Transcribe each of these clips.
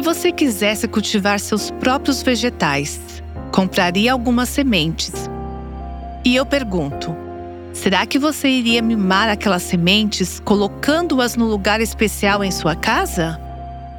Se você quisesse cultivar seus próprios vegetais, compraria algumas sementes. E eu pergunto: será que você iria mimar aquelas sementes colocando-as no lugar especial em sua casa?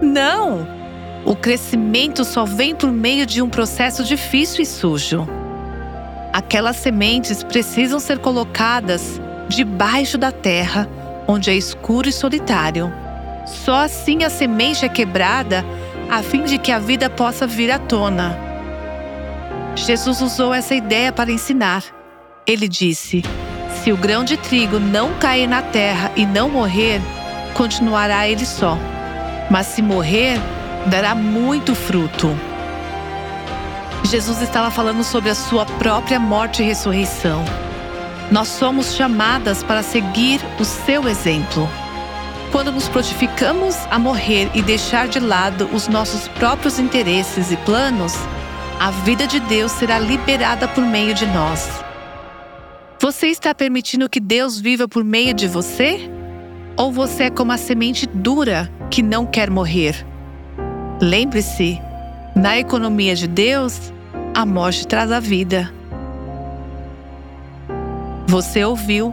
Não! O crescimento só vem por meio de um processo difícil e sujo. Aquelas sementes precisam ser colocadas debaixo da terra, onde é escuro e solitário. Só assim a semente é quebrada a fim de que a vida possa vir à tona. Jesus usou essa ideia para ensinar. Ele disse: Se o grão de trigo não cair na terra e não morrer, continuará ele só. Mas se morrer, dará muito fruto. Jesus estava falando sobre a sua própria morte e ressurreição. Nós somos chamadas para seguir o seu exemplo. Quando nos prontificamos a morrer e deixar de lado os nossos próprios interesses e planos, a vida de Deus será liberada por meio de nós. Você está permitindo que Deus viva por meio de você? Ou você é como a semente dura que não quer morrer? Lembre-se, na economia de Deus, a morte traz a vida. Você ouviu